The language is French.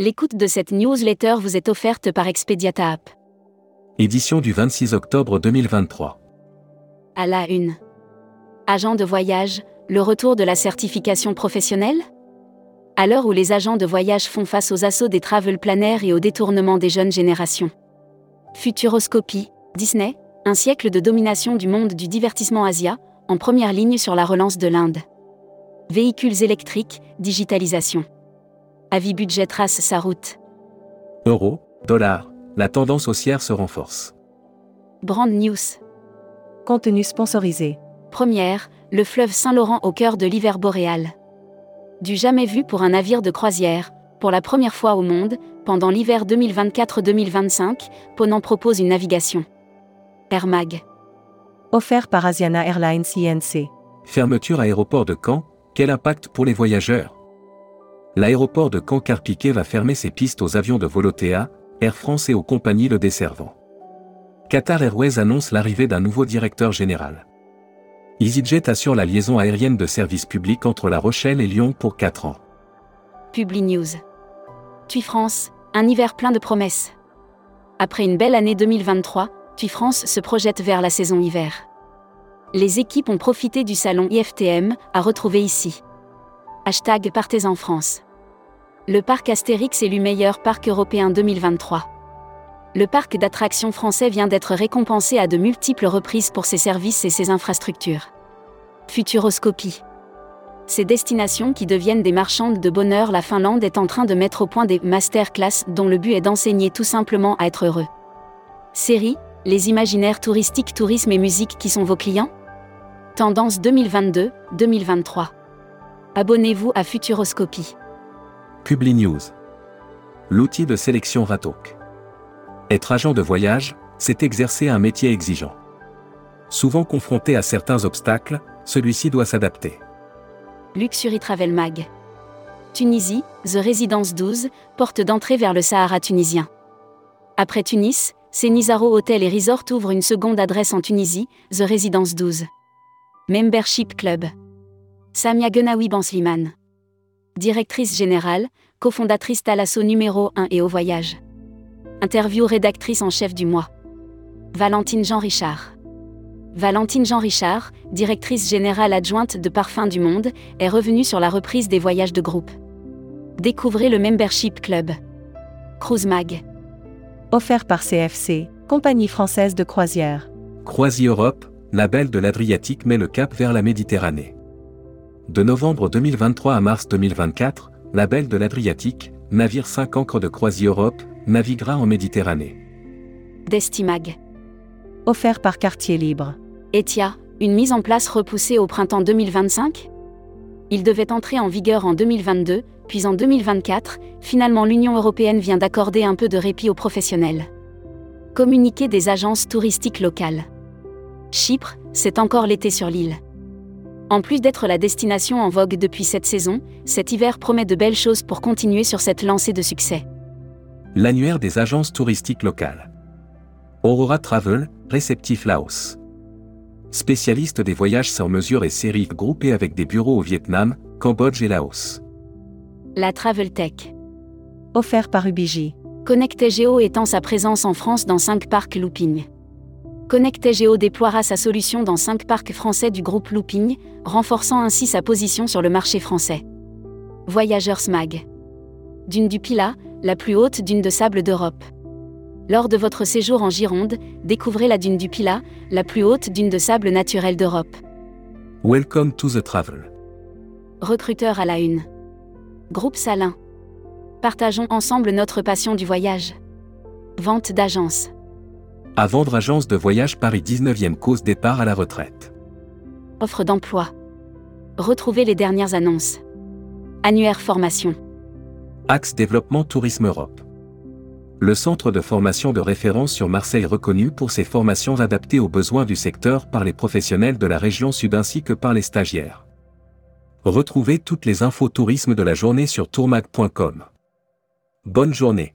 L'écoute de cette newsletter vous est offerte par Expediata App. Édition du 26 octobre 2023. À la une. Agent de voyage, le retour de la certification professionnelle? À l'heure où les agents de voyage font face aux assauts des travel planners et au détournement des jeunes générations. Futuroscopie, Disney, un siècle de domination du monde du divertissement Asia, en première ligne sur la relance de l'Inde. Véhicules électriques, digitalisation. Avis budget trace sa route. Euro, dollar, la tendance haussière se renforce. Brand News. Contenu sponsorisé. Première, le fleuve Saint-Laurent au cœur de l'hiver boréal. Du jamais vu pour un navire de croisière, pour la première fois au monde, pendant l'hiver 2024-2025, Ponant propose une navigation. Air Mag. Offert par Asiana Airlines INC. Fermeture aéroport de Caen, quel impact pour les voyageurs? L'aéroport de Caen-Carpiquet va fermer ses pistes aux avions de Volotea, Air France et aux compagnies le desservant. Qatar Airways annonce l'arrivée d'un nouveau directeur général. EasyJet assure la liaison aérienne de service public entre La Rochelle et Lyon pour 4 ans. Publi News. TUI France, un hiver plein de promesses. Après une belle année 2023, TUI France se projette vers la saison hiver. Les équipes ont profité du salon IFTM à retrouver ici. Hashtag Partez en France. Le parc Astérix élu meilleur parc européen 2023. Le parc d'attractions français vient d'être récompensé à de multiples reprises pour ses services et ses infrastructures. Futuroscopie. Ces destinations qui deviennent des marchandes de bonheur, la Finlande est en train de mettre au point des masterclass dont le but est d'enseigner tout simplement à être heureux. Série, les imaginaires touristiques, tourisme et musique qui sont vos clients? Tendance 2022-2023. Abonnez-vous à Futuroscopie. Publi News. L'outil de sélection Ratok. Être agent de voyage, c'est exercer un métier exigeant. Souvent confronté à certains obstacles, celui-ci doit s'adapter. Luxury Travel Mag. Tunisie, The Residence 12, porte d'entrée vers le Sahara tunisien. Après Tunis, Nizaro Hotel et Resort ouvre une seconde adresse en Tunisie, The Residence 12. Membership Club. Samia Genawi Bansliman. Directrice générale, cofondatrice Talasso numéro 1 et au voyage. Interview rédactrice en chef du mois. Valentine Jean Richard. Valentine Jean Richard, directrice générale adjointe de Parfums du Monde, est revenue sur la reprise des voyages de groupe. Découvrez le Membership Club. Cruise Mag. Offert par CFC, compagnie française de croisière. Croisi Europe, label de l'Adriatique met le cap vers la Méditerranée. De novembre 2023 à mars 2024, label de l'Adriatique, navire 5 ancres de Croisi Europe, naviguera en Méditerranée. Destimag. Offert par Quartier Libre. Etia, une mise en place repoussée au printemps 2025 Il devait entrer en vigueur en 2022, puis en 2024, finalement l'Union européenne vient d'accorder un peu de répit aux professionnels. Communiqué des agences touristiques locales. Chypre, c'est encore l'été sur l'île. En plus d'être la destination en vogue depuis cette saison, cet hiver promet de belles choses pour continuer sur cette lancée de succès. L'annuaire des agences touristiques locales. Aurora Travel, réceptif Laos. Spécialiste des voyages sur mesure et séries groupées avec des bureaux au Vietnam, Cambodge et Laos. La Travel Tech. Offert par Ubiji. Connectegeo étend sa présence en France dans 5 parcs Looping. Connectegeo déploiera sa solution dans 5 parcs français du groupe Looping, renforçant ainsi sa position sur le marché français. Voyageurs Smag. Dune du Pilat, la plus haute dune de sable d'Europe. Lors de votre séjour en Gironde, découvrez la dune du Pilat, la plus haute dune de sable naturel d'Europe. Welcome to the travel. Recruteur à la une. Groupe Salin. Partageons ensemble notre passion du voyage. Vente d'agence. À vendre agence de voyage Paris 19e cause départ à la retraite. Offre d'emploi. Retrouvez les dernières annonces. Annuaire formation. Axe Développement Tourisme Europe. Le centre de formation de référence sur Marseille reconnu pour ses formations adaptées aux besoins du secteur par les professionnels de la région sud ainsi que par les stagiaires. Retrouvez toutes les infos tourisme de la journée sur tourmag.com. Bonne journée.